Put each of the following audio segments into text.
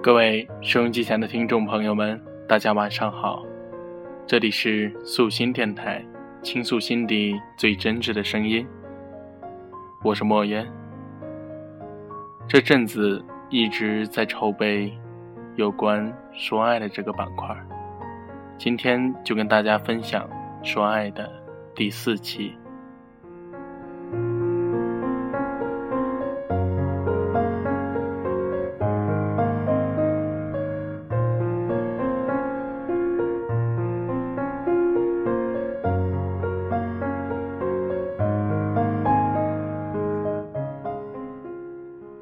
各位收音机前的听众朋友们，大家晚上好，这里是素心电台，倾诉心底最真挚的声音。我是莫言，这阵子一直在筹备有关说爱的这个板块，今天就跟大家分享说爱的第四期。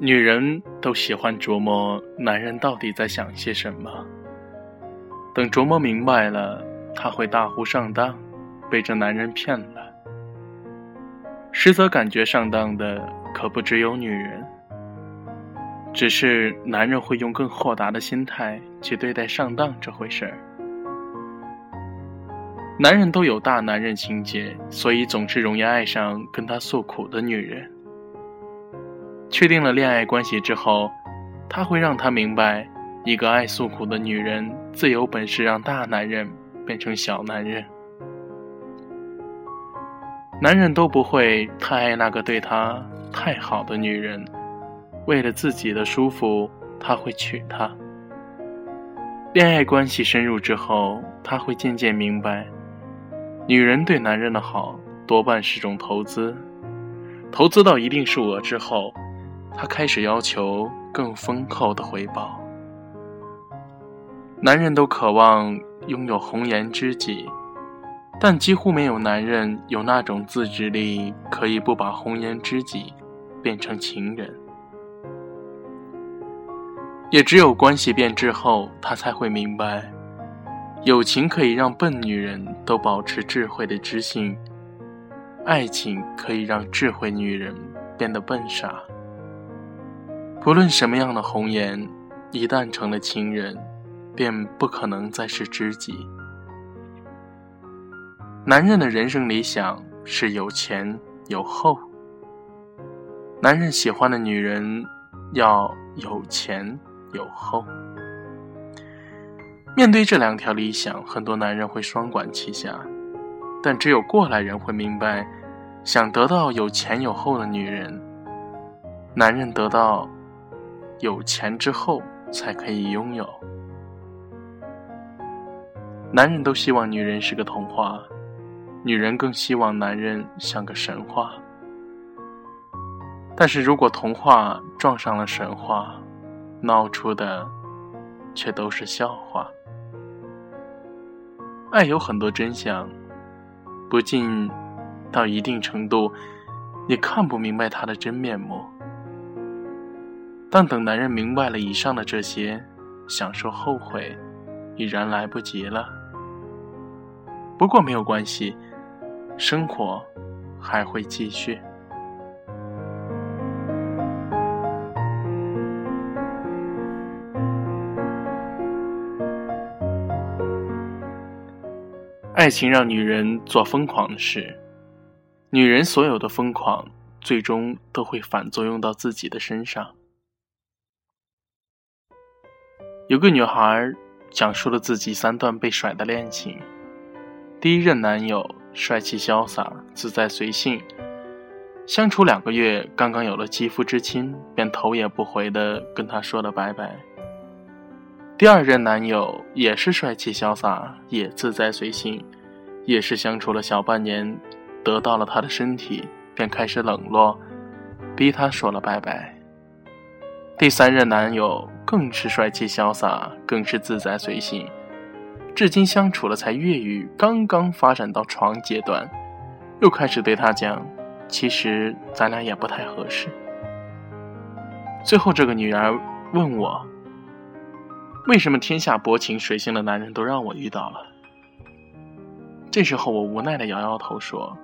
女人都喜欢琢磨男人到底在想些什么。等琢磨明白了，她会大呼上当，被这男人骗了。实则感觉上当的可不只有女人，只是男人会用更豁达的心态去对待上当这回事儿。男人都有大男人情节，所以总是容易爱上跟他诉苦的女人。确定了恋爱关系之后，他会让他明白，一个爱诉苦的女人自有本事让大男人变成小男人。男人都不会太爱那个对他太好的女人，为了自己的舒服，他会娶她。恋爱关系深入之后，他会渐渐明白，女人对男人的好多半是种投资，投资到一定数额之后。他开始要求更丰厚的回报。男人都渴望拥有红颜知己，但几乎没有男人有那种自制力，可以不把红颜知己变成情人。也只有关系变质后，他才会明白，友情可以让笨女人都保持智慧的知性，爱情可以让智慧女人变得笨傻。不论什么样的红颜，一旦成了情人，便不可能再是知己。男人的人生理想是有前有后。男人喜欢的女人要有前有后。面对这两条理想，很多男人会双管齐下，但只有过来人会明白，想得到有前有后的女人，男人得到。有钱之后才可以拥有。男人都希望女人是个童话，女人更希望男人像个神话。但是如果童话撞上了神话，闹出的却都是笑话。爱有很多真相，不尽到一定程度，你看不明白他的真面目。但等男人明白了以上的这些，想说后悔，已然来不及了。不过没有关系，生活还会继续。爱情让女人做疯狂的事，女人所有的疯狂，最终都会反作用到自己的身上。有个女孩讲述了自己三段被甩的恋情。第一任男友帅气潇洒、自在随性，相处两个月，刚刚有了肌肤之亲，便头也不回的跟他说了拜拜。第二任男友也是帅气潇洒，也自在随性，也是相处了小半年，得到了她的身体，便开始冷落，逼她说了拜拜。第三任男友。更是帅气潇洒，更是自在随性。至今相处了才月余，刚刚发展到床阶段，又开始对他讲：“其实咱俩也不太合适。”最后，这个女儿问我：“为什么天下薄情水性的男人都让我遇到了？”这时候，我无奈的摇摇头说：“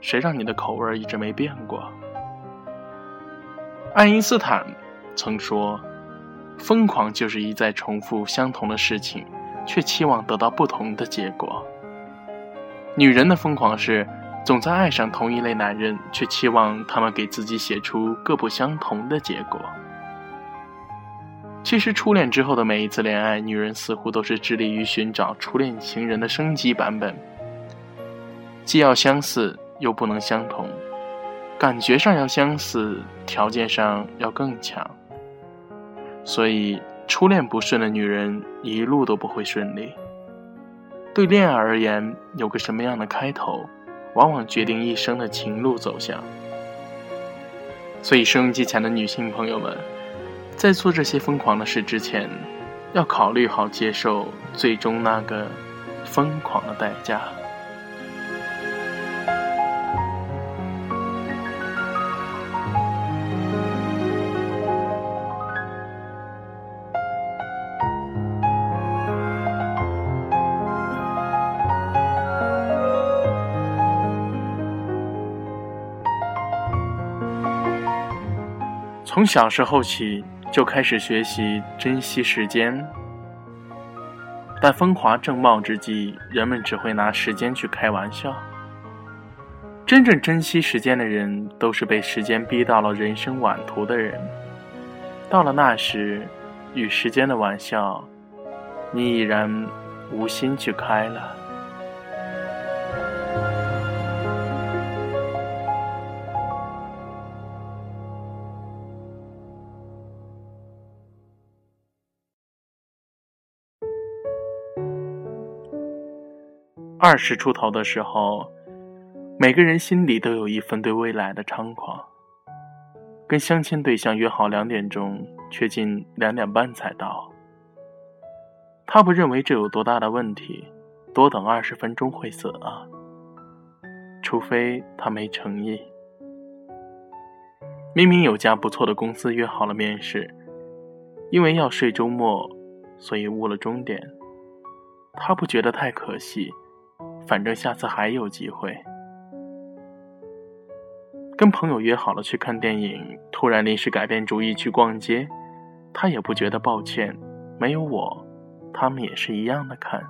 谁让你的口味一直没变过？”爱因斯坦曾说。疯狂就是一再重复相同的事情，却期望得到不同的结果。女人的疯狂是总在爱上同一类男人，却期望他们给自己写出各不相同的结果。其实，初恋之后的每一次恋爱，女人似乎都是致力于寻找初恋情人的升级版本，既要相似，又不能相同，感觉上要相似，条件上要更强。所以，初恋不顺的女人一路都不会顺利。对恋爱而言，有个什么样的开头，往往决定一生的情路走向。所以，收音机前的女性朋友们。在做这些疯狂的事之前，要考虑好接受最终那个疯狂的代价。从小时候起。就开始学习珍惜时间，但风华正茂之际，人们只会拿时间去开玩笑。真正珍惜时间的人，都是被时间逼到了人生晚途的人。到了那时，与时间的玩笑，你已然无心去开了。二十出头的时候，每个人心里都有一份对未来的猖狂。跟相亲对象约好两点钟，却近两点半才到。他不认为这有多大的问题，多等二十分钟会死啊？除非他没诚意。明明有家不错的公司约好了面试，因为要睡周末，所以误了终点。他不觉得太可惜。反正下次还有机会。跟朋友约好了去看电影，突然临时改变主意去逛街，他也不觉得抱歉。没有我，他们也是一样的看。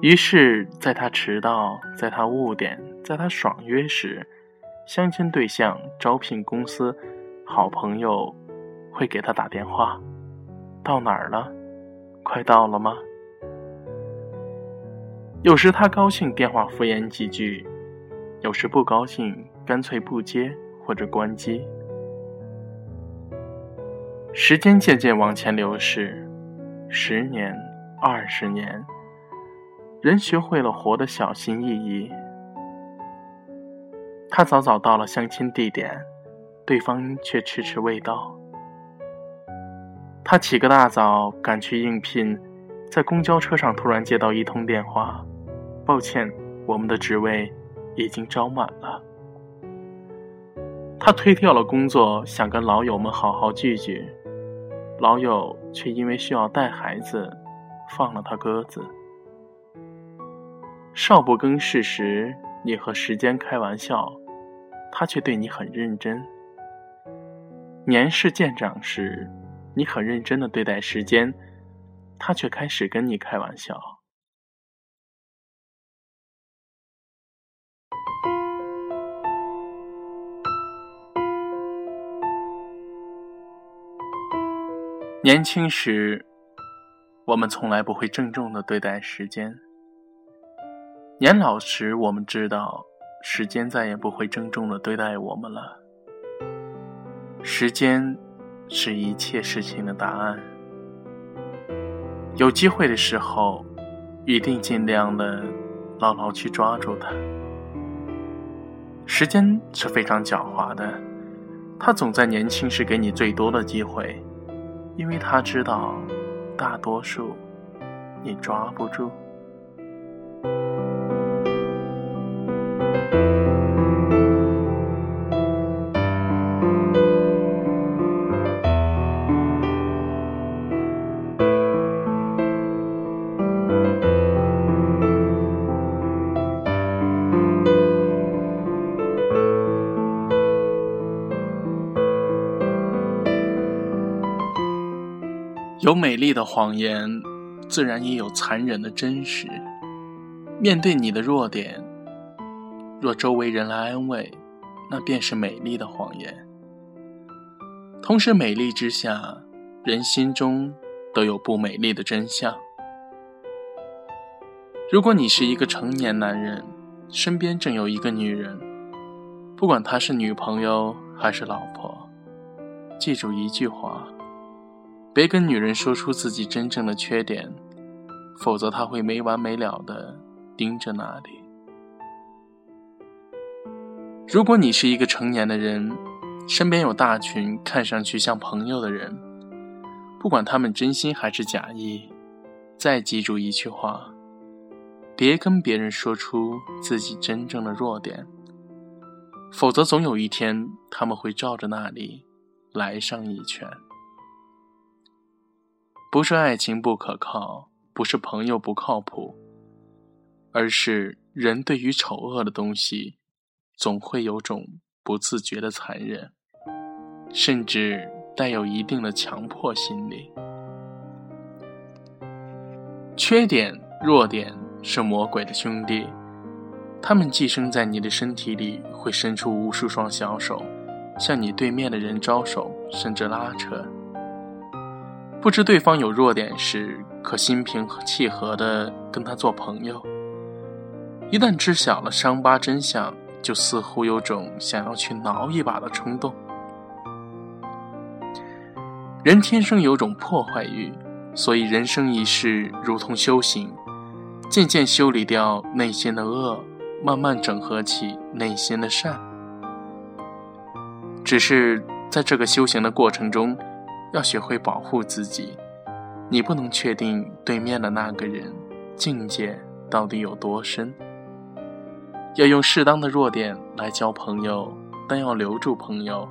于是，在他迟到，在他误点，在他爽约时，相亲对象、招聘公司、好朋友会给他打电话：“到哪儿了？快到了吗？”有时他高兴，电话敷衍几句；有时不高兴，干脆不接或者关机。时间渐渐往前流逝，十年、二十年，人学会了活得小心翼翼。他早早到了相亲地点，对方却迟迟未到。他起个大早赶去应聘。在公交车上，突然接到一通电话，抱歉，我们的职位已经招满了。他推掉了工作，想跟老友们好好聚聚，老友却因为需要带孩子，放了他鸽子。少不更事时，你和时间开玩笑，他却对你很认真。年事渐长时，你很认真的对待时间。他却开始跟你开玩笑。年轻时，我们从来不会郑重的对待时间；年老时，我们知道时间再也不会郑重的对待我们了。时间是一切事情的答案。有机会的时候，一定尽量的牢牢去抓住它。时间是非常狡猾的，它总在年轻时给你最多的机会，因为他知道大多数你抓不住。有美丽的谎言，自然也有残忍的真实。面对你的弱点，若周围人来安慰，那便是美丽的谎言。同时，美丽之下人心中都有不美丽的真相。如果你是一个成年男人，身边正有一个女人，不管她是女朋友还是老婆，记住一句话：别跟女人说出自己真正的缺点，否则她会没完没了的盯着那里。如果你是一个成年的人，身边有大群看上去像朋友的人，不管他们真心还是假意，再记住一句话。别跟别人说出自己真正的弱点，否则总有一天他们会照着那里来上一拳。不是爱情不可靠，不是朋友不靠谱，而是人对于丑恶的东西，总会有种不自觉的残忍，甚至带有一定的强迫心理。缺点、弱点。是魔鬼的兄弟，他们寄生在你的身体里，会伸出无数双小手，向你对面的人招手，甚至拉扯。不知对方有弱点时，可心平气和地跟他做朋友；一旦知晓了伤疤真相，就似乎有种想要去挠一把的冲动。人天生有种破坏欲，所以人生一世如同修行。渐渐修理掉内心的恶，慢慢整合起内心的善。只是在这个修行的过程中，要学会保护自己。你不能确定对面的那个人境界到底有多深。要用适当的弱点来交朋友，但要留住朋友，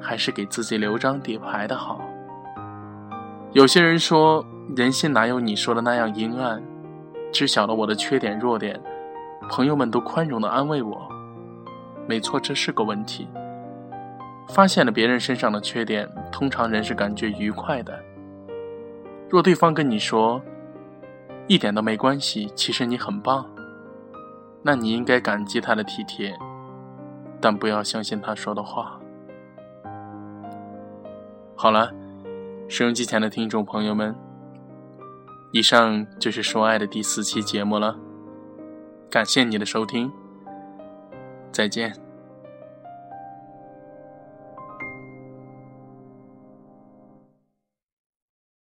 还是给自己留张底牌的好。有些人说，人心哪有你说的那样阴暗？知晓了我的缺点弱点，朋友们都宽容的安慰我。没错，这是个问题。发现了别人身上的缺点，通常人是感觉愉快的。若对方跟你说一点都没关系，其实你很棒，那你应该感激他的体贴，但不要相信他说的话。好了，收音机前的听众朋友们。以上就是说爱的第四期节目了，感谢你的收听，再见。